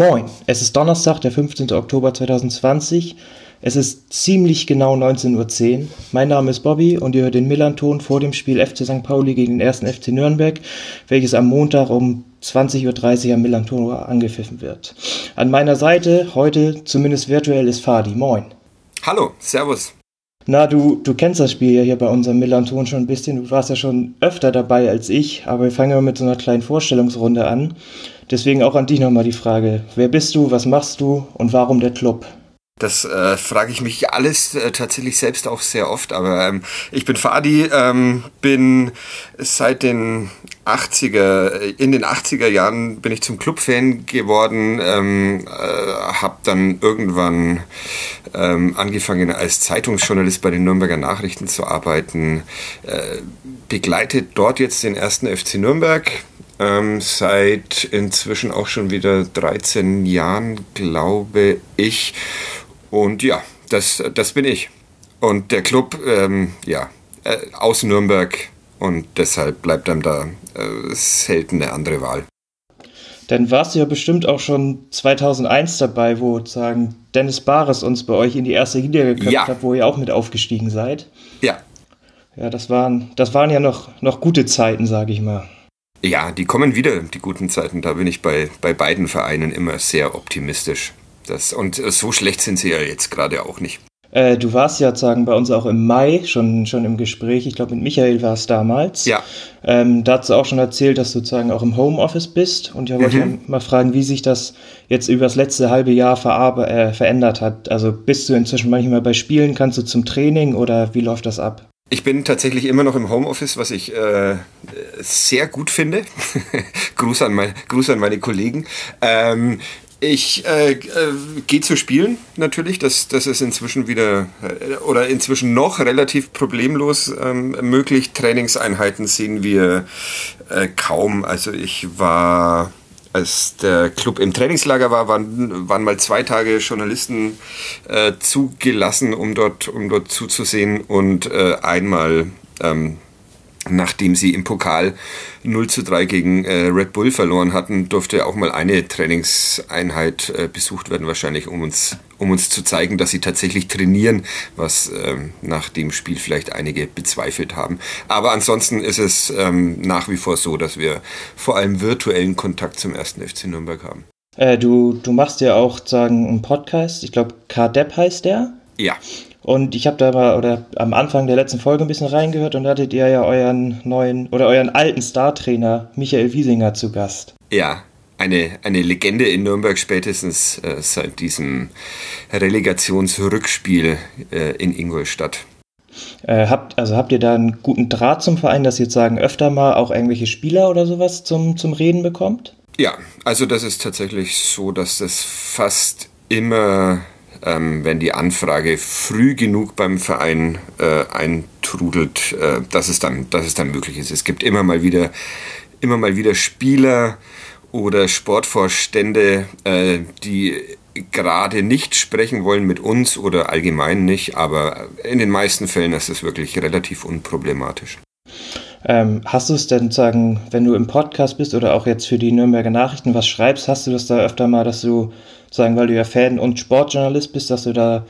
Moin, es ist Donnerstag, der 15. Oktober 2020. Es ist ziemlich genau 19.10 Uhr. Mein Name ist Bobby und ihr hört den Millanton vor dem Spiel FC St. Pauli gegen den 1. FC Nürnberg, welches am Montag um 20.30 Uhr am Millanton angepfiffen wird. An meiner Seite heute, zumindest virtuell, ist Fadi. Moin. Hallo, Servus. Na, du, du kennst das Spiel ja hier bei unserem Millanton schon ein bisschen. Du warst ja schon öfter dabei als ich, aber wir fangen mal mit so einer kleinen Vorstellungsrunde an. Deswegen auch an dich nochmal die Frage. Wer bist du, was machst du und warum der Club? Das äh, frage ich mich alles äh, tatsächlich selbst auch sehr oft, aber ähm, ich bin Fadi, ähm, bin seit den 80er, in den 80er Jahren bin ich zum Clubfan geworden, ähm, äh, habe dann irgendwann ähm, angefangen als Zeitungsjournalist bei den Nürnberger Nachrichten zu arbeiten, äh, begleitet dort jetzt den ersten FC Nürnberg, ähm, seit inzwischen auch schon wieder 13 Jahren, glaube ich. Und ja, das, das bin ich. Und der Club, ähm, ja, äh, aus Nürnberg und deshalb bleibt einem da äh, selten eine andere Wahl. Dann warst du ja bestimmt auch schon 2001 dabei, wo sozusagen Dennis Bares uns bei euch in die erste Liga geköpft ja. hat, wo ihr auch mit aufgestiegen seid. Ja. Ja, das waren, das waren ja noch, noch gute Zeiten, sage ich mal. Ja, die kommen wieder, die guten Zeiten. Da bin ich bei, bei beiden Vereinen immer sehr optimistisch. Das, und äh, so schlecht sind sie ja jetzt gerade auch nicht. Äh, du warst ja sagen bei uns auch im Mai schon, schon im Gespräch. Ich glaube, mit Michael war es damals. Ja. Ähm, da hast du auch schon erzählt, dass du sozusagen auch im Homeoffice bist. Und ich wollte mhm. mal fragen, wie sich das jetzt über das letzte halbe Jahr äh, verändert hat. Also bist du inzwischen manchmal bei Spielen, kannst du zum Training oder wie läuft das ab? Ich bin tatsächlich immer noch im Homeoffice, was ich äh, sehr gut finde. Gruß, an mein, Gruß an meine Kollegen. Ähm, ich äh, äh, gehe zu spielen natürlich. Das, das ist inzwischen wieder äh, oder inzwischen noch relativ problemlos ähm, möglich. Trainingseinheiten sehen wir äh, kaum. Also ich war, als der Club im Trainingslager war, waren, waren mal zwei Tage Journalisten äh, zugelassen, um dort, um dort zuzusehen und äh, einmal ähm, nachdem sie im Pokal 0 zu 3 gegen äh, Red Bull verloren hatten, durfte auch mal eine Trainingseinheit äh, besucht werden, wahrscheinlich, um uns, um uns zu zeigen, dass sie tatsächlich trainieren, was ähm, nach dem Spiel vielleicht einige bezweifelt haben. Aber ansonsten ist es ähm, nach wie vor so, dass wir vor allem virtuellen Kontakt zum ersten FC Nürnberg haben. Äh, du, du machst ja auch sagen einen Podcast, ich glaube KDEP heißt der. Ja. Und ich habe da mal oder am Anfang der letzten Folge ein bisschen reingehört und da hattet ihr ja euren neuen oder euren alten Startrainer Michael Wiesinger zu Gast. Ja, eine, eine Legende in Nürnberg spätestens äh, seit diesem Relegationsrückspiel äh, in Ingolstadt. Äh, habt, also habt ihr da einen guten Draht zum Verein, dass ihr jetzt sagen, öfter mal auch irgendwelche Spieler oder sowas zum, zum Reden bekommt? Ja, also das ist tatsächlich so, dass das fast immer ähm, wenn die Anfrage früh genug beim Verein äh, eintrudelt, äh, dass, es dann, dass es dann möglich ist. Es gibt immer mal wieder, immer mal wieder Spieler oder Sportvorstände, äh, die gerade nicht sprechen wollen mit uns oder allgemein nicht, aber in den meisten Fällen ist es wirklich relativ unproblematisch. Ähm, hast du es denn sagen, wenn du im Podcast bist oder auch jetzt für die Nürnberger Nachrichten was schreibst, hast du das da öfter mal, dass du sagen, weil du ja Fan und Sportjournalist bist, dass du da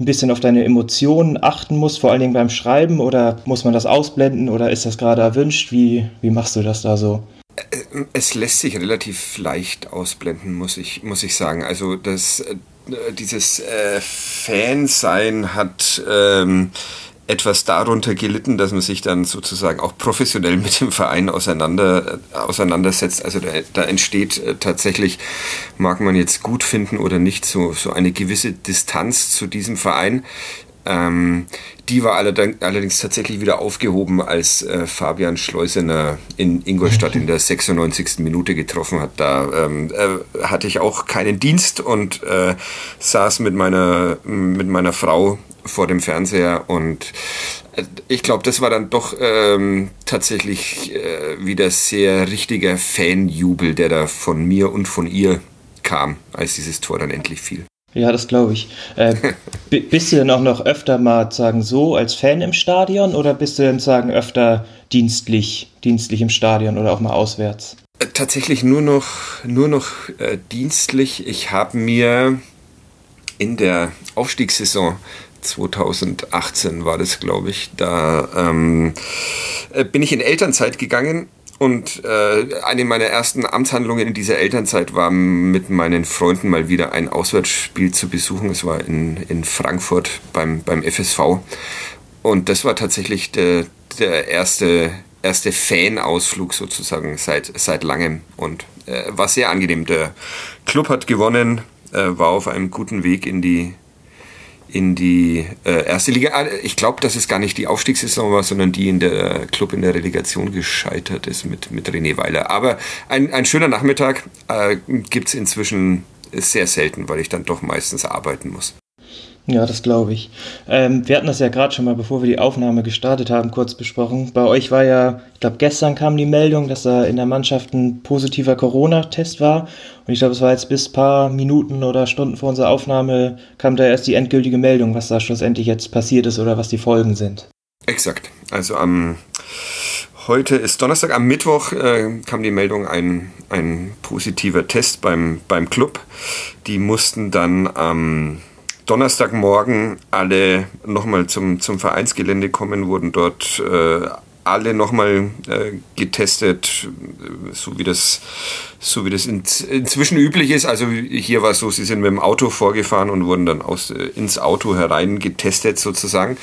ein bisschen auf deine Emotionen achten musst, vor allen Dingen beim Schreiben oder muss man das ausblenden oder ist das gerade erwünscht? Wie, wie machst du das da so? Es lässt sich relativ leicht ausblenden, muss ich, muss ich sagen. Also das, äh, dieses äh, Fansein hat ähm, etwas darunter gelitten, dass man sich dann sozusagen auch professionell mit dem Verein auseinander, auseinandersetzt. Also da, da entsteht äh, tatsächlich, mag man jetzt gut finden oder nicht, so, so eine gewisse Distanz zu diesem Verein. Ähm, die war allerdings tatsächlich wieder aufgehoben, als äh, Fabian Schleusener in Ingolstadt in der 96. Minute getroffen hat. Da ähm, äh, hatte ich auch keinen Dienst und äh, saß mit meiner, mit meiner Frau vor dem Fernseher und äh, ich glaube, das war dann doch ähm, tatsächlich äh, wieder sehr richtiger Fanjubel, der da von mir und von ihr kam, als dieses Tor dann endlich fiel. Ja, das glaube ich. Äh, bist du denn auch noch öfter mal sagen so als Fan im Stadion oder bist du denn sagen öfter dienstlich, dienstlich im Stadion oder auch mal auswärts? Äh, tatsächlich nur noch, nur noch äh, dienstlich. Ich habe mir in der Aufstiegssaison 2018 war das, glaube ich, da ähm, äh, bin ich in Elternzeit gegangen und äh, eine meiner ersten Amtshandlungen in dieser Elternzeit war, mit meinen Freunden mal wieder ein Auswärtsspiel zu besuchen. Es war in, in Frankfurt beim, beim FSV. Und das war tatsächlich der, der erste, erste Fan-Ausflug sozusagen seit, seit langem und äh, war sehr angenehm. Der Club hat gewonnen, äh, war auf einem guten Weg in die in die äh, erste Liga. Ah, ich glaube, dass es gar nicht die Aufstiegssaison war, sondern die in der Club in der Relegation gescheitert ist mit, mit René Weiler. Aber ein, ein schöner Nachmittag äh, gibt es inzwischen sehr selten, weil ich dann doch meistens arbeiten muss. Ja, das glaube ich. Ähm, wir hatten das ja gerade schon mal, bevor wir die Aufnahme gestartet haben, kurz besprochen. Bei euch war ja, ich glaube, gestern kam die Meldung, dass da in der Mannschaft ein positiver Corona-Test war. Und ich glaube, es war jetzt bis paar Minuten oder Stunden vor unserer Aufnahme, kam da erst die endgültige Meldung, was da schlussendlich jetzt passiert ist oder was die Folgen sind. Exakt. Also am heute ist Donnerstag, am Mittwoch äh, kam die Meldung, ein, ein positiver Test beim, beim Club. Die mussten dann am ähm, Donnerstagmorgen alle nochmal zum, zum Vereinsgelände kommen, wurden dort äh, alle nochmal äh, getestet, so wie das, so wie das in, inzwischen üblich ist. Also hier war es so, sie sind mit dem Auto vorgefahren und wurden dann aus, äh, ins Auto herein getestet sozusagen.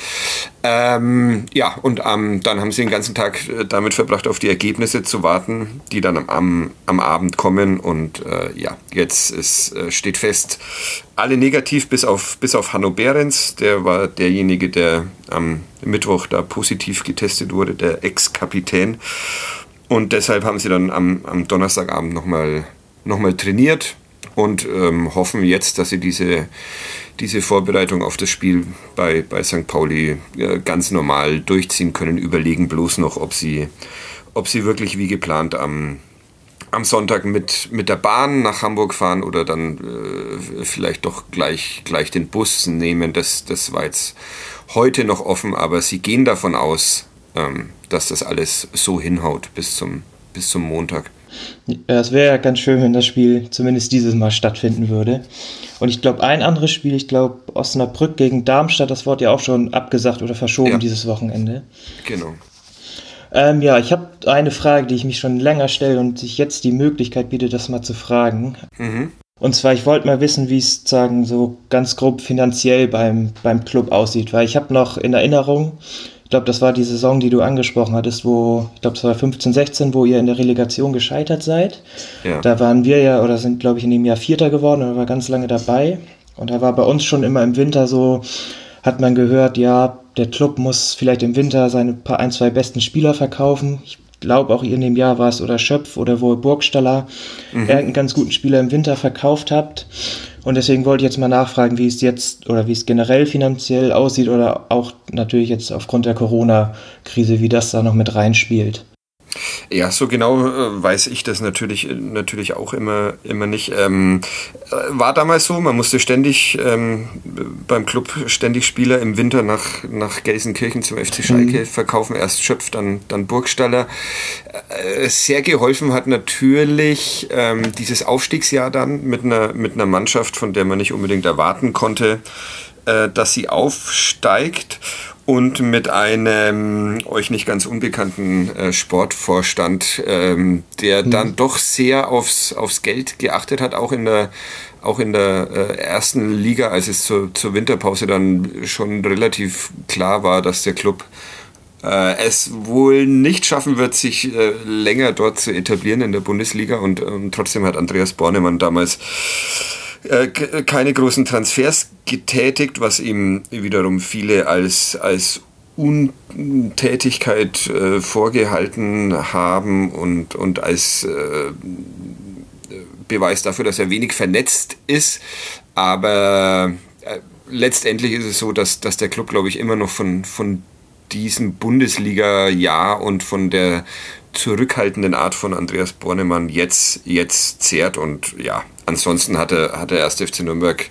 Ähm, ja, und ähm, dann haben sie den ganzen Tag äh, damit verbracht, auf die Ergebnisse zu warten, die dann am, am Abend kommen. Und äh, ja, jetzt ist, äh, steht fest, alle negativ bis auf, bis auf Hanno Behrens. Der war derjenige, der am Mittwoch da positiv getestet wurde, der Ex-Kapitän. Und deshalb haben sie dann am, am Donnerstagabend nochmal noch mal trainiert und ähm, hoffen jetzt, dass sie diese, diese Vorbereitung auf das Spiel bei, bei St. Pauli äh, ganz normal durchziehen können. Überlegen bloß noch, ob sie, ob sie wirklich wie geplant am, am Sonntag mit, mit der Bahn nach Hamburg fahren oder dann äh, vielleicht doch gleich, gleich den Bus nehmen. Das, das war jetzt heute noch offen, aber sie gehen davon aus, ähm, dass das alles so hinhaut bis zum, bis zum Montag. Ja, es wäre ja ganz schön, wenn das Spiel zumindest dieses Mal stattfinden würde. Und ich glaube, ein anderes Spiel, ich glaube, Osnabrück gegen Darmstadt, das wurde ja auch schon abgesagt oder verschoben ja. dieses Wochenende. Genau. Ähm, ja, ich habe eine Frage, die ich mich schon länger stelle und sich jetzt die Möglichkeit bietet, das mal zu fragen. Mhm. Und zwar, ich wollte mal wissen, wie es sagen so ganz grob finanziell beim, beim Club aussieht, weil ich habe noch in Erinnerung, ich glaube, das war die Saison, die du angesprochen hattest, wo, ich glaube, es war 15, 16, wo ihr in der Relegation gescheitert seid. Ja. Da waren wir ja, oder sind, glaube ich, in dem Jahr Vierter geworden oder war ganz lange dabei. Und da war bei uns schon immer im Winter so, hat man gehört, ja, der Club muss vielleicht im Winter seine paar, ein, zwei besten Spieler verkaufen. Ich glaube auch in dem Jahr war es oder Schöpf oder wohl Burgstaller, mhm. irgendeinen ganz guten Spieler im Winter verkauft habt. Und deswegen wollte ich jetzt mal nachfragen, wie es jetzt oder wie es generell finanziell aussieht oder auch natürlich jetzt aufgrund der Corona-Krise, wie das da noch mit reinspielt. Ja, so genau äh, weiß ich das natürlich, natürlich auch immer, immer nicht. Ähm, äh, war damals so, man musste ständig ähm, beim Club ständig Spieler im Winter nach, nach Gelsenkirchen zum FC Schalke mhm. verkaufen. Erst Schöpf, dann, dann Burgstaller. Äh, sehr geholfen hat natürlich ähm, dieses Aufstiegsjahr dann mit einer, mit einer Mannschaft, von der man nicht unbedingt erwarten konnte, äh, dass sie aufsteigt und mit einem euch nicht ganz unbekannten äh, Sportvorstand, ähm, der mhm. dann doch sehr aufs, aufs Geld geachtet hat, auch in der, auch in der äh, ersten Liga, als es zur, zur Winterpause dann schon relativ klar war, dass der Club äh, es wohl nicht schaffen wird, sich äh, länger dort zu etablieren in der Bundesliga und, und trotzdem hat Andreas Bornemann damals keine großen Transfers getätigt, was ihm wiederum viele als, als Untätigkeit äh, vorgehalten haben und, und als äh, Beweis dafür, dass er wenig vernetzt ist. Aber äh, letztendlich ist es so, dass, dass der Club, glaube ich, immer noch von, von diesem Bundesliga-Jahr und von der zurückhaltenden Art von Andreas Bornemann jetzt, jetzt zehrt und ja, ansonsten hatte, hatte der 1. FC Nürnberg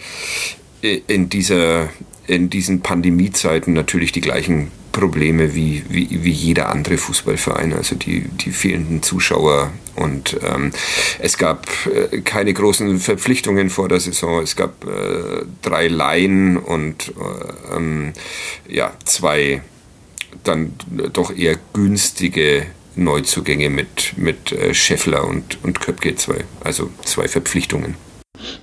in, dieser, in diesen Pandemiezeiten natürlich die gleichen Probleme wie, wie, wie jeder andere Fußballverein, also die, die fehlenden Zuschauer. Und ähm, es gab äh, keine großen Verpflichtungen vor der Saison. Es gab äh, drei Laien und äh, ähm, ja, zwei dann doch eher günstige Neuzugänge mit, mit äh, Scheffler und, und Köpke, zwei, also zwei Verpflichtungen.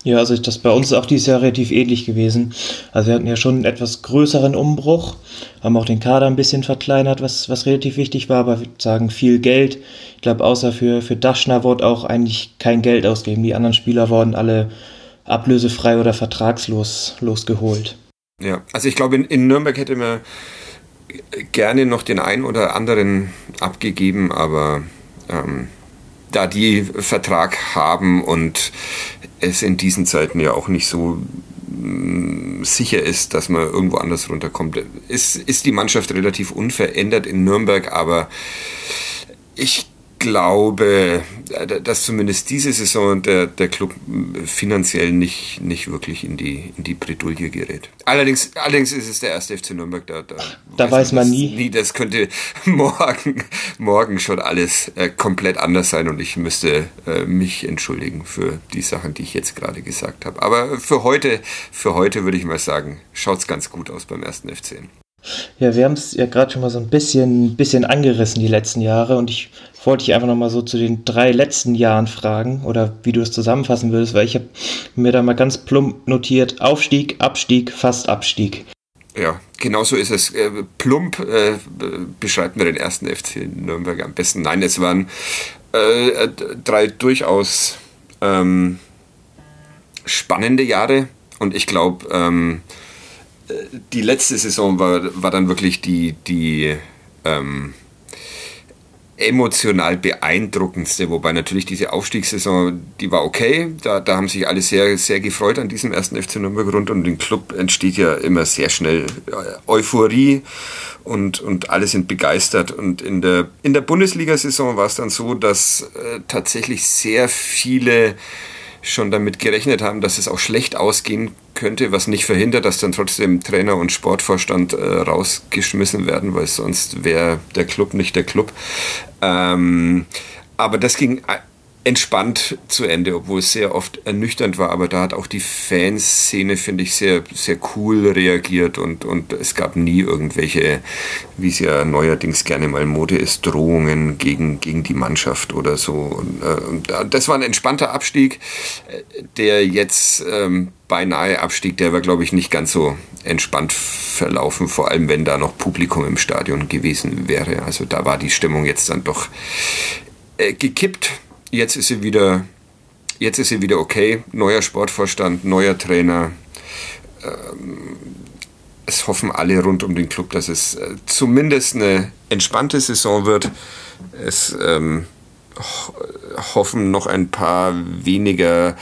Ja, also das bei uns ist auch dieses Jahr relativ ähnlich gewesen. Also wir hatten ja schon einen etwas größeren Umbruch, haben auch den Kader ein bisschen verkleinert, was, was relativ wichtig war, aber wir sagen viel Geld. Ich glaube, außer für, für Daschner wurde auch eigentlich kein Geld ausgegeben. Die anderen Spieler wurden alle ablösefrei oder vertragslos losgeholt. Ja, also ich glaube, in, in Nürnberg hätte man gerne noch den einen oder anderen abgegeben, aber ähm, da die Vertrag haben und es in diesen Zeiten ja auch nicht so mm, sicher ist, dass man irgendwo anders runterkommt, ist, ist die Mannschaft relativ unverändert in Nürnberg, aber ich glaube, äh, dass zumindest diese Saison der, der Club finanziell nicht, nicht wirklich in die, in die Bredouille gerät. Allerdings, allerdings ist es der erste FC Nürnberg, da, da, da weiß, weiß man nie. nie. Das könnte morgen, morgen schon alles äh, komplett anders sein und ich müsste äh, mich entschuldigen für die Sachen, die ich jetzt gerade gesagt habe. Aber für heute, für heute würde ich mal sagen, schaut es ganz gut aus beim ersten FC. Ja, wir haben es ja gerade schon mal so ein bisschen, bisschen angerissen die letzten Jahre und ich wollte dich einfach noch mal so zu den drei letzten Jahren fragen oder wie du es zusammenfassen würdest, weil ich habe mir da mal ganz plump notiert, Aufstieg, Abstieg, fast Abstieg. Ja, genau so ist es. Äh, plump äh, beschreibt mir den ersten FC Nürnberg am besten. Nein, es waren äh, drei durchaus ähm, spannende Jahre und ich glaube, ähm, die letzte Saison war, war dann wirklich die, die ähm, emotional beeindruckendste, wobei natürlich diese Aufstiegssaison, die war okay, da, da haben sich alle sehr, sehr gefreut an diesem ersten FC Nürnberg rund und im Club entsteht ja immer sehr schnell äh, Euphorie und, und alle sind begeistert. Und in der, in der Bundesliga-Saison war es dann so, dass äh, tatsächlich sehr viele schon damit gerechnet haben, dass es auch schlecht ausgehen könnte, was nicht verhindert, dass dann trotzdem Trainer und Sportvorstand äh, rausgeschmissen werden, weil sonst wäre der Club nicht der Club. Ähm, aber das ging entspannt zu Ende, obwohl es sehr oft ernüchternd war. Aber da hat auch die Fanszene, finde ich, sehr, sehr cool reagiert und, und es gab nie irgendwelche, wie es ja neuerdings gerne mal Mode ist, Drohungen gegen, gegen die Mannschaft oder so. Und, äh, das war ein entspannter Abstieg, der jetzt ähm, beinahe Abstieg, der war, glaube ich, nicht ganz so entspannt verlaufen, vor allem wenn da noch Publikum im Stadion gewesen wäre. Also da war die Stimmung jetzt dann doch äh, gekippt jetzt ist sie wieder, jetzt ist sie wieder okay. Neuer Sportvorstand, neuer Trainer. Ähm, es hoffen alle rund um den Club, dass es äh, zumindest eine entspannte Saison wird. Es ähm, hoffen noch ein paar weniger,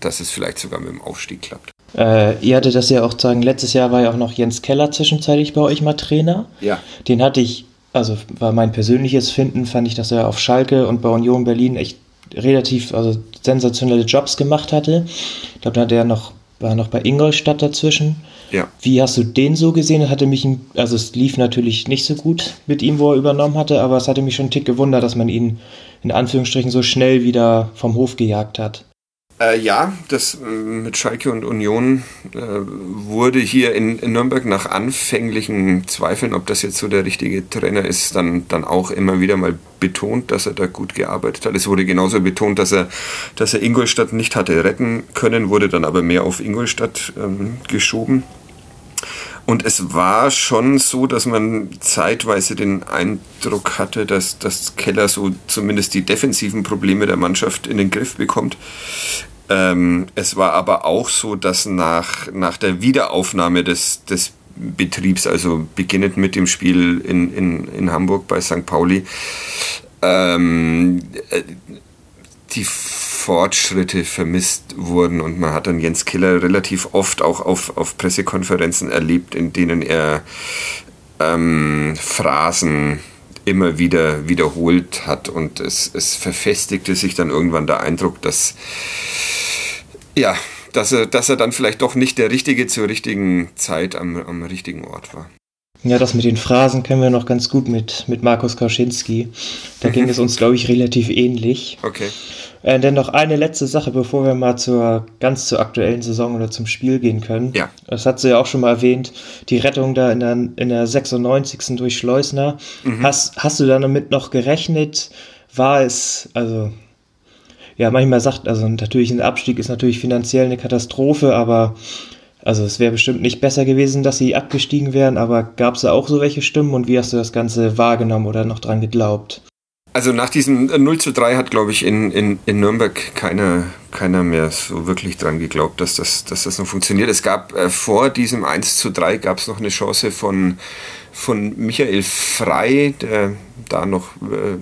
dass es vielleicht sogar mit dem Aufstieg klappt. Äh, ihr hattet das ja auch sagen, letztes Jahr war ja auch noch Jens Keller zwischenzeitlich bei euch mal Trainer. Ja. Den hatte ich, also war mein persönliches Finden, fand ich, dass er auf Schalke und bei Union Berlin echt relativ also sensationelle Jobs gemacht hatte. Ich glaube, da hat er noch, war noch bei Ingolstadt dazwischen. Ja. Wie hast du den so gesehen? Hatte mich, also es lief natürlich nicht so gut mit ihm, wo er übernommen hatte, aber es hatte mich schon einen Tick gewundert, dass man ihn in Anführungsstrichen so schnell wieder vom Hof gejagt hat. Äh, ja, das äh, mit Schalke und Union äh, wurde hier in, in, Nürnberg nach anfänglichen Zweifeln, ob das jetzt so der richtige Trainer ist, dann, dann auch immer wieder mal betont, dass er da gut gearbeitet hat. Es wurde genauso betont, dass er, dass er Ingolstadt nicht hatte retten können, wurde dann aber mehr auf Ingolstadt ähm, geschoben. Und es war schon so, dass man zeitweise den Eindruck hatte, dass, dass Keller so zumindest die defensiven Probleme der Mannschaft in den Griff bekommt. Ähm, es war aber auch so, dass nach, nach der Wiederaufnahme des, des Betriebs, also beginnend mit dem Spiel in, in, in Hamburg bei St. Pauli, ähm, äh, die Fortschritte vermisst wurden und man hat dann Jens Killer relativ oft auch auf, auf Pressekonferenzen erlebt, in denen er ähm, Phrasen immer wieder wiederholt hat und es, es verfestigte sich dann irgendwann der Eindruck, dass Ja, dass er, dass er dann vielleicht doch nicht der Richtige zur richtigen Zeit am, am richtigen Ort war. Ja, das mit den Phrasen kennen wir noch ganz gut mit, mit Markus Kauschinski. Da ging es uns, glaube ich, relativ ähnlich. Okay. Äh, denn noch eine letzte Sache, bevor wir mal zur ganz zur aktuellen Saison oder zum Spiel gehen können. Ja. Das hat sie ja auch schon mal erwähnt, die Rettung da in der, in der 96. durch Schleusner. Mhm. Hast, hast du damit noch gerechnet? War es, also, ja, manchmal sagt, also natürlich ein Abstieg ist natürlich finanziell eine Katastrophe, aber also es wäre bestimmt nicht besser gewesen, dass sie abgestiegen wären, aber gab es da auch so welche Stimmen und wie hast du das Ganze wahrgenommen oder noch dran geglaubt? Also nach diesem 0 zu 3 hat, glaube ich, in, in, in Nürnberg keiner, keiner mehr so wirklich dran geglaubt, dass das, dass das noch funktioniert. Es gab äh, vor diesem 1 zu 3 gab es noch eine Chance von, von Michael Frei, der da noch äh,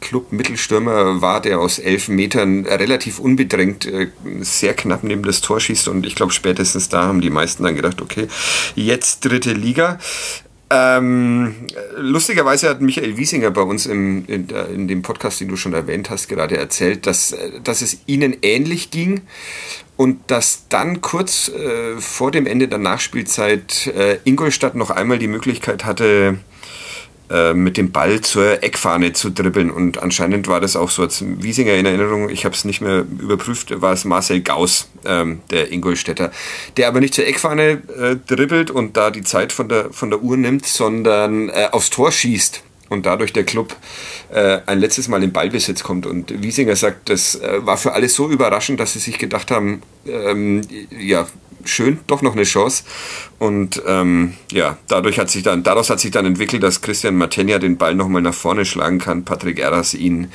Club-Mittelstürmer war, der aus elf Metern relativ unbedrängt äh, sehr knapp neben das Tor schießt. Und ich glaube, spätestens da haben die meisten dann gedacht, okay, jetzt dritte Liga. Ähm, lustigerweise hat Michael Wiesinger bei uns im, in, in, dem Podcast, den du schon erwähnt hast, gerade erzählt, dass, dass es ihnen ähnlich ging und dass dann kurz äh, vor dem Ende der Nachspielzeit äh, Ingolstadt noch einmal die Möglichkeit hatte, äh, mit dem Ball zur Eckfahne zu dribbeln. Und anscheinend war das auch so als Wiesinger in Erinnerung, ich habe es nicht mehr überprüft, war es Marcel Gauss, ähm, der Ingolstädter, der aber nicht zur Eckfahne äh, dribbelt und da die Zeit von der, von der Uhr nimmt, sondern äh, aufs Tor schießt und dadurch der Club äh, ein letztes Mal in Ballbesitz kommt. Und Wiesinger sagt, das äh, war für alle so überraschend, dass sie sich gedacht haben, ähm, ja, schön, doch noch eine Chance. Und ähm, ja, dadurch hat sich dann, daraus hat sich dann entwickelt, dass Christian Matenja den Ball nochmal nach vorne schlagen kann, Patrick Erras ihn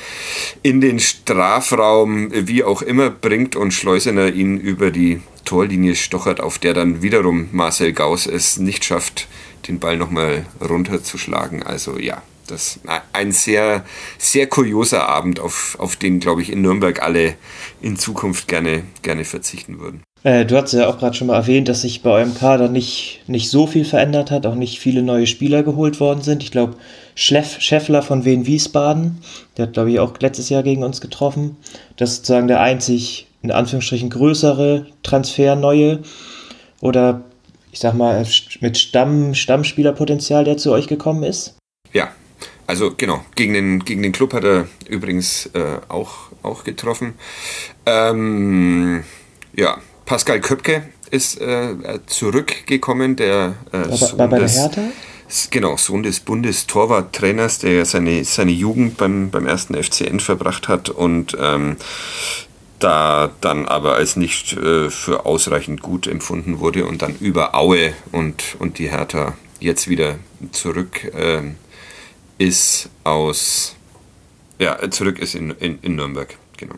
in den Strafraum wie auch immer bringt und Schleusener ihn über die Torlinie stochert, auf der dann wiederum Marcel Gauss es nicht schafft, den Ball nochmal runterzuschlagen. Also ja, das ein sehr, sehr kurioser Abend, auf, auf den, glaube ich, in Nürnberg alle in Zukunft gerne, gerne verzichten würden. Äh, du hast ja auch gerade schon mal erwähnt, dass sich bei eurem Kader nicht, nicht so viel verändert hat, auch nicht viele neue Spieler geholt worden sind. Ich glaube, Scheffler von Wien Wiesbaden, der hat, glaube ich, auch letztes Jahr gegen uns getroffen. Das ist sozusagen der einzig, in Anführungsstrichen, größere Transfer neue. Oder ich sag mal, mit Stamm, Stammspielerpotenzial, der zu euch gekommen ist? Ja, also genau, gegen den, gegen den Club hat er übrigens äh, auch, auch getroffen. Ähm, ja, Pascal Köpke ist äh, zurückgekommen, der äh, Sohn bei, bei des, Hertha? Genau, Sohn des Bundestorwarttrainers, der seine, seine Jugend beim, beim ersten FCN verbracht hat und ähm, da dann aber als nicht äh, für ausreichend gut empfunden wurde und dann über Aue und, und die Hertha jetzt wieder zurück äh, ist aus, ja, zurück ist in, in, in Nürnberg, genau.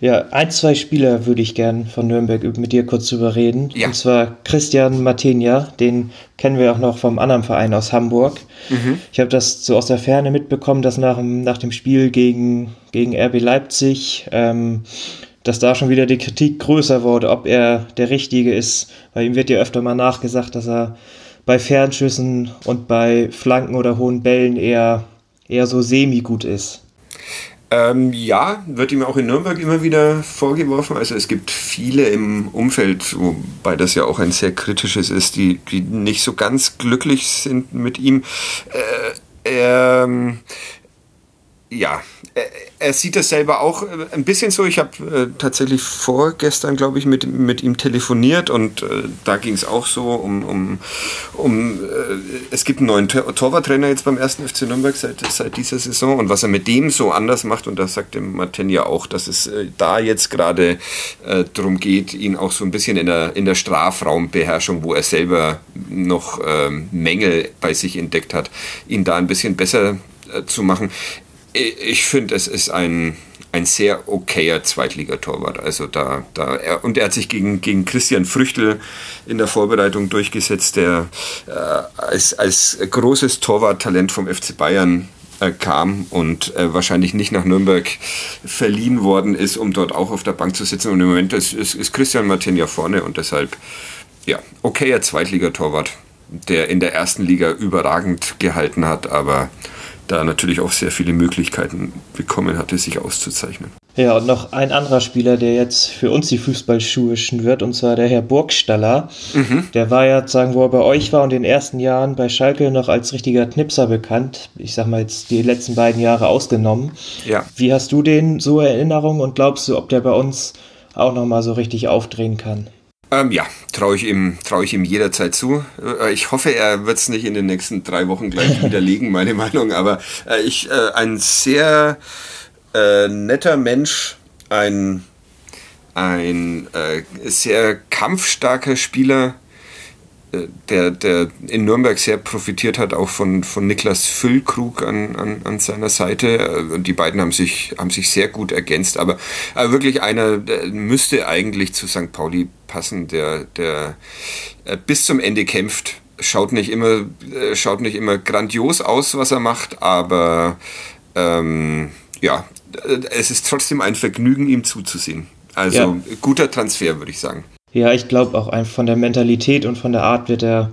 Ja, ein, zwei Spieler würde ich gern von Nürnberg mit dir kurz drüber reden. Ja. Und zwar Christian Martinia, den kennen wir auch noch vom anderen Verein aus Hamburg. Mhm. Ich habe das so aus der Ferne mitbekommen, dass nach, nach dem Spiel gegen, gegen RB Leipzig, ähm, dass da schon wieder die Kritik größer wurde, ob er der Richtige ist. Weil ihm wird ja öfter mal nachgesagt, dass er bei Fernschüssen und bei Flanken oder hohen Bällen eher, eher so semi-gut ist. Ähm, ja, wird ihm auch in Nürnberg immer wieder vorgeworfen. Also es gibt viele im Umfeld, wobei das ja auch ein sehr kritisches ist, die, die nicht so ganz glücklich sind mit ihm. Äh, ähm, ja, er sieht das selber auch äh, ein bisschen so. Ich habe äh, tatsächlich vorgestern, glaube ich, mit, mit ihm telefoniert und äh, da ging es auch so um, um, um äh, es gibt einen neuen Tor Torwarttrainer jetzt beim ersten FC Nürnberg seit, seit dieser Saison und was er mit dem so anders macht und da sagte Martin ja auch, dass es äh, da jetzt gerade äh, darum geht, ihn auch so ein bisschen in der, in der Strafraumbeherrschung, wo er selber noch ähm, Mängel bei sich entdeckt hat, ihn da ein bisschen besser zu machen ich finde, es ist ein, ein sehr okayer Zweitligatorwart. Also da, da er, und er hat sich gegen, gegen Christian Früchtel in der Vorbereitung durchgesetzt, der äh, als, als großes Torwarttalent vom FC Bayern äh, kam und äh, wahrscheinlich nicht nach Nürnberg verliehen worden ist, um dort auch auf der Bank zu sitzen. Und im Moment ist, ist, ist Christian Martin ja vorne und deshalb, ja, okayer Zweitligatorwart, der in der ersten Liga überragend gehalten hat, aber da natürlich auch sehr viele Möglichkeiten bekommen hatte, sich auszuzeichnen. Ja, und noch ein anderer Spieler, der jetzt für uns die Fußballschuhe wird, und zwar der Herr Burgstaller. Mhm. Der war ja, sagen, wo er bei euch war und in den ersten Jahren bei Schalke noch als richtiger Knipser bekannt. Ich sag mal jetzt die letzten beiden Jahre ausgenommen. Ja. Wie hast du den so Erinnerung und glaubst du, ob der bei uns auch nochmal so richtig aufdrehen kann? Ähm, ja, traue ich, ihm, trau ich ihm jederzeit zu. Äh, ich hoffe, er wird es nicht in den nächsten drei Wochen gleich widerlegen, meine Meinung. Aber äh, ich, äh, ein sehr äh, netter Mensch, ein, ein äh, sehr kampfstarker Spieler, der, der in Nürnberg sehr profitiert hat, auch von, von Niklas Füllkrug an, an, an seiner Seite. Die beiden haben sich, haben sich sehr gut ergänzt, aber, aber wirklich einer müsste eigentlich zu St. Pauli passen, der, der äh, bis zum Ende kämpft. Schaut nicht immer, äh, schaut nicht immer grandios aus, was er macht, aber ähm, ja, es ist trotzdem ein Vergnügen, ihm zuzusehen. Also ja. guter Transfer, würde ich sagen. Ja, ich glaube auch von der Mentalität und von der Art wird er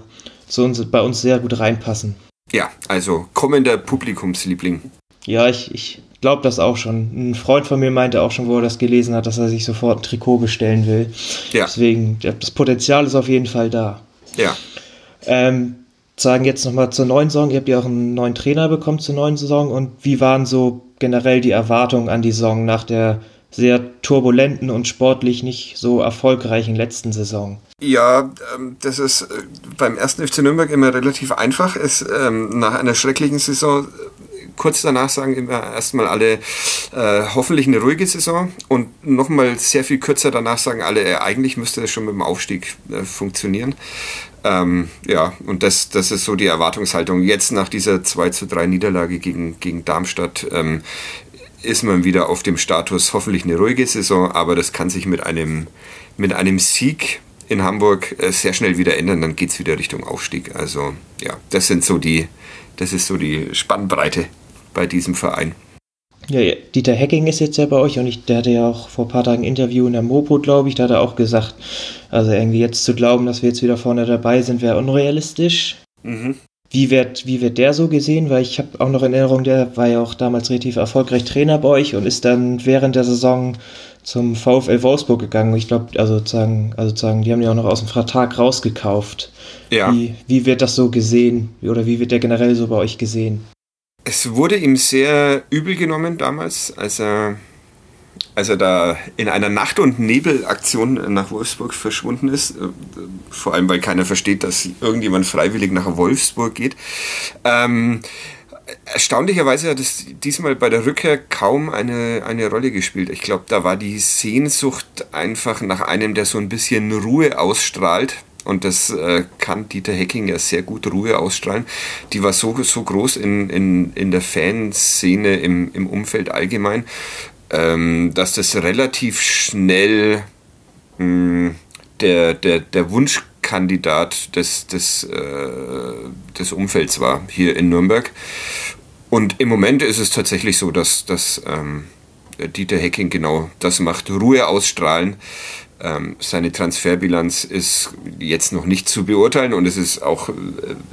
zu uns, bei uns sehr gut reinpassen. Ja, also kommender Publikumsliebling. Ja, ich, ich glaube das auch schon. Ein Freund von mir meinte auch schon, wo er das gelesen hat, dass er sich sofort ein Trikot bestellen will. Ja. Deswegen, das Potenzial ist auf jeden Fall da. Ja. Ähm, sagen jetzt nochmal zur neuen Saison. Ihr habt ja auch einen neuen Trainer bekommen zur neuen Saison. Und wie waren so generell die Erwartungen an die Saison nach der sehr turbulenten und sportlich nicht so erfolgreichen letzten Saison. Ja, ähm, das ist äh, beim ersten FC Nürnberg immer relativ einfach. Es, ähm, nach einer schrecklichen Saison äh, kurz danach sagen immer erstmal alle äh, hoffentlich eine ruhige Saison und nochmal sehr viel kürzer danach sagen alle, äh, eigentlich müsste das schon mit dem Aufstieg äh, funktionieren. Ähm, ja, und das, das ist so die Erwartungshaltung. Jetzt nach dieser 2 zu 3 Niederlage gegen, gegen Darmstadt ähm, ist man wieder auf dem Status hoffentlich eine ruhige Saison, aber das kann sich mit einem, mit einem Sieg in Hamburg äh, sehr schnell wieder ändern, dann geht es wieder Richtung Aufstieg. Also ja, das sind so die, das ist so die Spannbreite bei diesem Verein. Ja, ja, Dieter Hecking ist jetzt ja bei euch und ich, der hatte ja auch vor ein paar Tagen ein Interview in der Mopo, glaube ich, da hat er auch gesagt, also irgendwie jetzt zu glauben, dass wir jetzt wieder vorne dabei sind, wäre unrealistisch. Mhm. Wie wird, wie wird der so gesehen? Weil ich habe auch noch in Erinnerung, der war ja auch damals relativ erfolgreich Trainer bei euch und ist dann während der Saison zum VfL Wolfsburg gegangen. Ich glaube, also sozusagen, also sozusagen, die haben ja auch noch aus dem Vertrag rausgekauft. Ja. Wie, wie wird das so gesehen? Oder wie wird der generell so bei euch gesehen? Es wurde ihm sehr übel genommen damals, als er als er da in einer Nacht- und Nebelaktion nach Wolfsburg verschwunden ist, äh, vor allem weil keiner versteht, dass irgendjemand freiwillig nach Wolfsburg geht. Ähm, erstaunlicherweise hat es diesmal bei der Rückkehr kaum eine, eine Rolle gespielt. Ich glaube, da war die Sehnsucht einfach nach einem, der so ein bisschen Ruhe ausstrahlt. Und das äh, kann Dieter Hecking ja sehr gut Ruhe ausstrahlen. Die war so, so groß in, in, in der Fanszene, im, im Umfeld allgemein ähm, dass das relativ schnell mh, hm, der, der, der Wunschkandidat des, des, äh, des Umfelds war hier in Nürnberg. Und im Moment ist es tatsächlich so, dass, dass ähm, Dieter Hecking genau das macht, Ruhe ausstrahlen. Ähm, seine Transferbilanz ist jetzt noch nicht zu beurteilen und es ist auch, äh,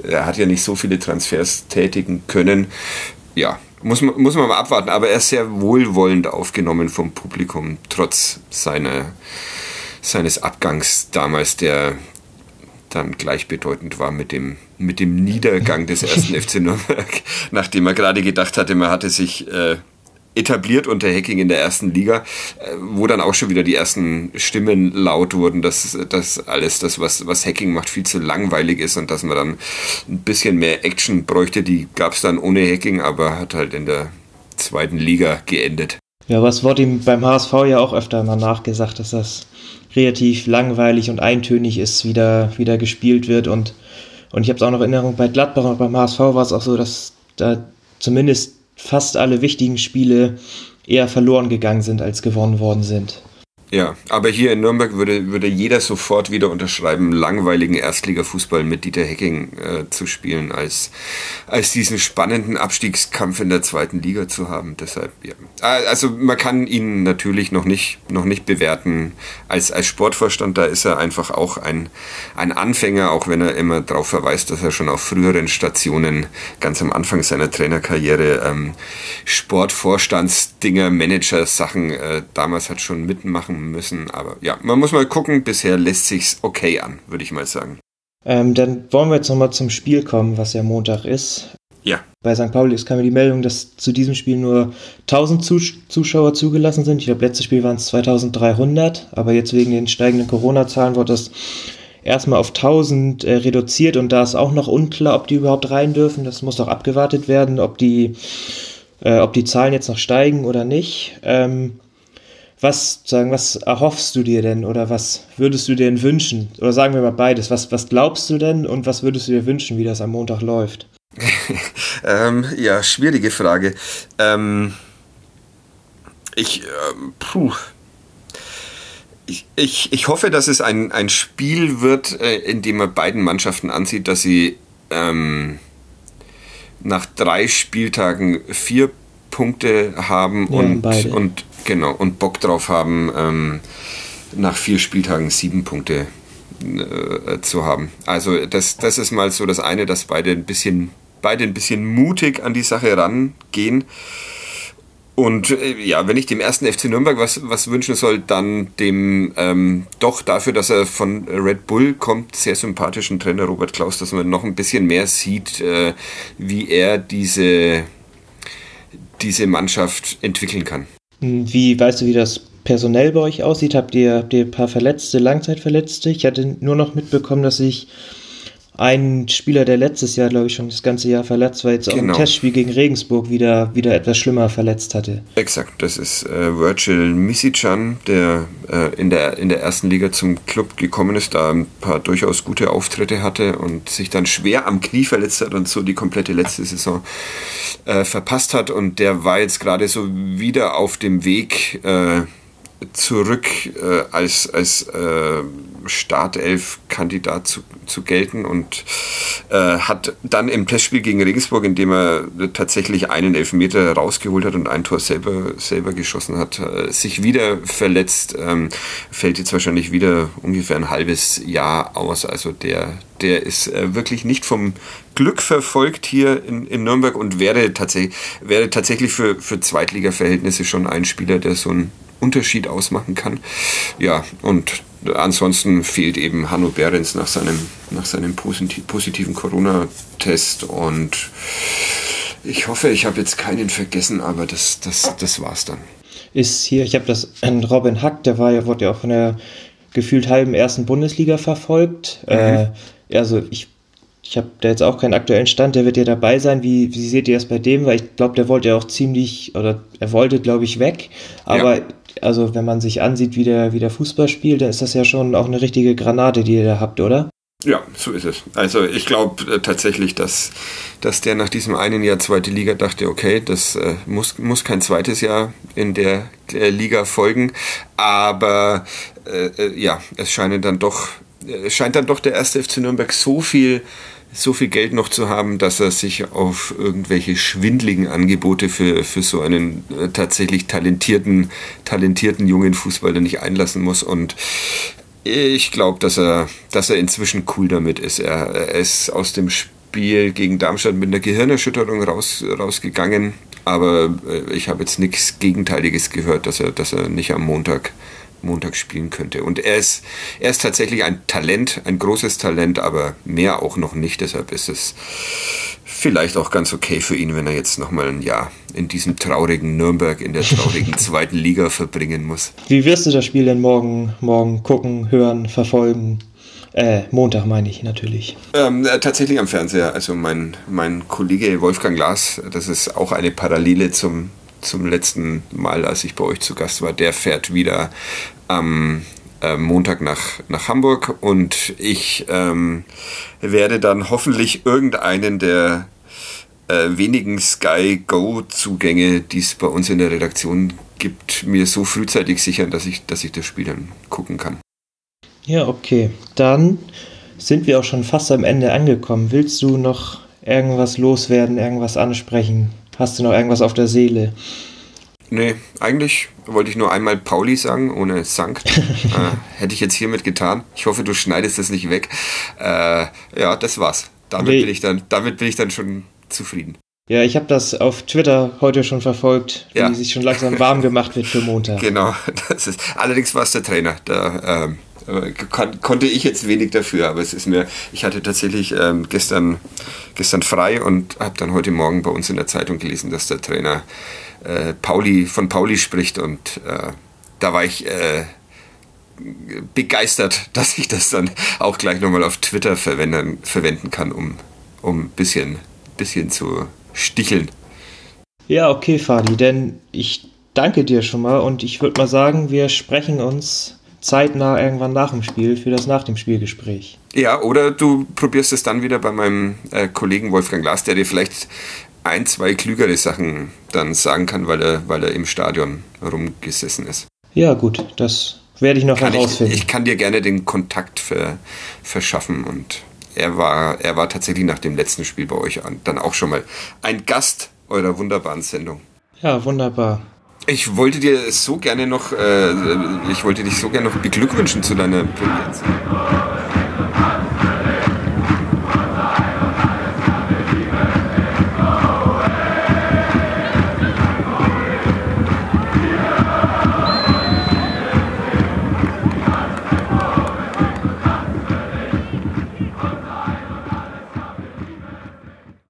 er hat ja nicht so viele Transfers tätigen können. Ja, muss man, muss man mal abwarten, aber er ist sehr wohlwollend aufgenommen vom Publikum, trotz seiner, seines Abgangs damals, der dann gleichbedeutend war mit dem, mit dem Niedergang des ersten FC Nürnberg, nachdem er gerade gedacht hatte, man hatte sich äh, etabliert unter Hacking in der ersten Liga, äh, wo dann auch schon wieder die ersten Stimmen laut wurden, dass das alles das, was, was Hacking macht, viel zu langweilig ist und dass man dann ein bisschen mehr Action bräuchte. Die gab es dann ohne Hacking, aber hat halt in der zweiten Liga geendet. Ja, was wurde ihm beim HSV ja auch öfter mal nachgesagt, dass das relativ langweilig und eintönig ist, wie da, wie da gespielt wird und und ich habe es auch noch in Erinnerung, bei Gladbach und beim HSV war es auch so, dass da zumindest fast alle wichtigen Spiele eher verloren gegangen sind, als gewonnen worden sind. Ja, aber hier in Nürnberg würde, würde jeder sofort wieder unterschreiben, langweiligen Erstligafußball mit Dieter Hecking äh, zu spielen, als, als diesen spannenden Abstiegskampf in der zweiten Liga zu haben. Deshalb, ja. Ah, also man kann ihn natürlich noch nicht, noch nicht bewerten als, als Sportvorstand. Da ist er einfach auch ein, ein Anfänger, auch wenn er immer darauf verweist, dass er schon auf früheren Stationen ganz am Anfang seiner Trainerkarriere ähm, Sportvorstandsdinger, Manager-Sachen äh, damals hat schon mitmachen müssen. Aber ja, man muss mal gucken. Bisher lässt sich's okay an, würde ich mal sagen. Ähm, dann wollen wir jetzt nochmal zum Spiel kommen, was ja Montag ist. Ja. Bei St. Pauli kam mir die Meldung, dass zu diesem Spiel nur 1000 Zus Zuschauer zugelassen sind. Ich glaube, letztes Spiel waren es 2300, aber jetzt wegen den steigenden Corona-Zahlen wurde das erstmal auf 1000 äh, reduziert und da ist auch noch unklar, ob die überhaupt rein dürfen. Das muss auch abgewartet werden, ob die, äh, ob die Zahlen jetzt noch steigen oder nicht. Ähm, was, sagen, was erhoffst du dir denn oder was würdest du dir denn wünschen? Oder sagen wir mal beides. Was, was glaubst du denn und was würdest du dir wünschen, wie das am Montag läuft? ähm, ja, schwierige Frage. Ähm, ich, ähm, puh. Ich, ich, ich hoffe, dass es ein, ein Spiel wird, äh, in dem man beiden Mannschaften ansieht, dass sie ähm, nach drei Spieltagen vier Punkte haben ja, und, und genau und Bock drauf haben, ähm, nach vier Spieltagen sieben Punkte äh, zu haben. Also das, das ist mal so das eine, dass beide ein bisschen, beide ein bisschen mutig an die Sache rangehen. Und äh, ja, wenn ich dem ersten FC Nürnberg was, was wünschen soll, dann dem ähm, doch dafür, dass er von Red Bull kommt, sehr sympathischen Trainer Robert Klaus, dass man noch ein bisschen mehr sieht, äh, wie er diese, diese Mannschaft entwickeln kann. Wie weißt du, wie das personell bei euch aussieht? Habt ihr, habt ihr ein paar Verletzte, Langzeitverletzte? Ich hatte nur noch mitbekommen, dass ich ein Spieler, der letztes Jahr, glaube ich, schon das ganze Jahr verletzt war, jetzt genau. auch im genau. Testspiel gegen Regensburg wieder, wieder etwas schlimmer verletzt hatte. Exakt, das ist äh, Virgil Misicjan, der äh, in, der in der ersten Liga zum Club gekommen ist, da ein paar durchaus gute Auftritte hatte und sich dann schwer am Knie verletzt hat und so die komplette letzte Saison äh, verpasst hat. Und der war jetzt gerade so wieder auf dem Weg äh, zurück äh, als, als äh, Startelf-Kandidat zu, zu gelten und äh, hat dann im Testspiel gegen Regensburg, in dem er tatsächlich einen Elfmeter rausgeholt hat und ein Tor selber, selber geschossen hat, äh, sich wieder verletzt, ähm, fällt jetzt wahrscheinlich wieder ungefähr ein halbes Jahr aus. Also der, der ist äh, wirklich nicht vom Glück verfolgt hier in, in Nürnberg und wäre, tatsächlich wäre tatsächlich für, für Zweitliga-Verhältnisse schon ein Spieler, der so ein Unterschied ausmachen kann. Ja, und ansonsten fehlt eben Hanno Behrens nach seinem, nach seinem positiven Corona-Test und ich hoffe, ich habe jetzt keinen vergessen, aber das, das, das war's dann. Ist hier, ich habe das, Robin Hack, der war ja, wurde ja auch von der gefühlt halben ersten Bundesliga verfolgt. Mhm. Äh, also ich ich habe da jetzt auch keinen aktuellen Stand, der wird ja dabei sein. Wie, wie seht ihr das bei dem? Weil ich glaube, der wollte ja auch ziemlich, oder er wollte, glaube ich, weg. Aber ja. Also, wenn man sich ansieht, wie der, wie der Fußball spielt, dann ist das ja schon auch eine richtige Granate, die ihr da habt, oder? Ja, so ist es. Also ich glaube äh, tatsächlich, dass, dass der nach diesem einen Jahr zweite Liga dachte, okay, das äh, muss, muss kein zweites Jahr in der äh, Liga folgen. Aber äh, äh, ja, es scheinen dann doch, es scheint dann doch der erste FC Nürnberg so viel so viel Geld noch zu haben, dass er sich auf irgendwelche schwindligen Angebote für, für so einen äh, tatsächlich talentierten, talentierten jungen Fußballer nicht einlassen muss. Und ich glaube, dass er, dass er inzwischen cool damit ist. Er, er ist aus dem Spiel gegen Darmstadt mit einer Gehirnerschütterung raus, rausgegangen. Aber äh, ich habe jetzt nichts Gegenteiliges gehört, dass er, dass er nicht am Montag Montag spielen könnte. Und er ist, er ist tatsächlich ein Talent, ein großes Talent, aber mehr auch noch nicht. Deshalb ist es vielleicht auch ganz okay für ihn, wenn er jetzt nochmal ein Jahr in diesem traurigen Nürnberg in der traurigen zweiten Liga verbringen muss. Wie wirst du das Spiel denn morgen, morgen gucken, hören, verfolgen? Äh, Montag meine ich natürlich. Ähm, äh, tatsächlich am Fernseher. Also mein, mein Kollege Wolfgang Glas, das ist auch eine Parallele zum zum letzten Mal, als ich bei euch zu Gast war, der fährt wieder am äh, Montag nach, nach Hamburg und ich ähm, werde dann hoffentlich irgendeinen der äh, wenigen Sky Go-Zugänge, die es bei uns in der Redaktion gibt, mir so frühzeitig sichern, dass ich, dass ich das Spiel dann gucken kann. Ja, okay. Dann sind wir auch schon fast am Ende angekommen. Willst du noch irgendwas loswerden, irgendwas ansprechen? Hast du noch irgendwas auf der Seele? Nee, eigentlich wollte ich nur einmal Pauli sagen, ohne Sankt. äh, hätte ich jetzt hiermit getan. Ich hoffe, du schneidest das nicht weg. Äh, ja, das war's. Damit, nee. bin ich dann, damit bin ich dann schon zufrieden. Ja, ich habe das auf Twitter heute schon verfolgt, wie ja. sich schon langsam warm gemacht wird für Montag. Genau, das ist, allerdings war es der Trainer. Da ähm, kon konnte ich jetzt wenig dafür, aber es ist mir, ich hatte tatsächlich ähm, gestern, gestern frei und habe dann heute Morgen bei uns in der Zeitung gelesen, dass der Trainer äh, Pauli von Pauli spricht und äh, da war ich äh, begeistert, dass ich das dann auch gleich nochmal auf Twitter verwenden, verwenden kann, um um ein bisschen, bisschen zu sticheln. Ja, okay, Fadi, denn ich danke dir schon mal und ich würde mal sagen, wir sprechen uns zeitnah irgendwann nach dem Spiel für das nach dem Spielgespräch. Ja, oder du probierst es dann wieder bei meinem äh, Kollegen Wolfgang Glas, der dir vielleicht ein, zwei klügere Sachen dann sagen kann, weil er, weil er im Stadion rumgesessen ist. Ja, gut, das werde ich noch kann herausfinden. Ich, ich, kann dir gerne den Kontakt für, verschaffen und er war, er war tatsächlich nach dem letzten Spiel bei euch an, dann auch schon mal ein Gast eurer wunderbaren Sendung. Ja, wunderbar. Ich wollte dir so gerne noch, äh, ich wollte dich so gerne noch beglückwünschen zu deiner Premiere.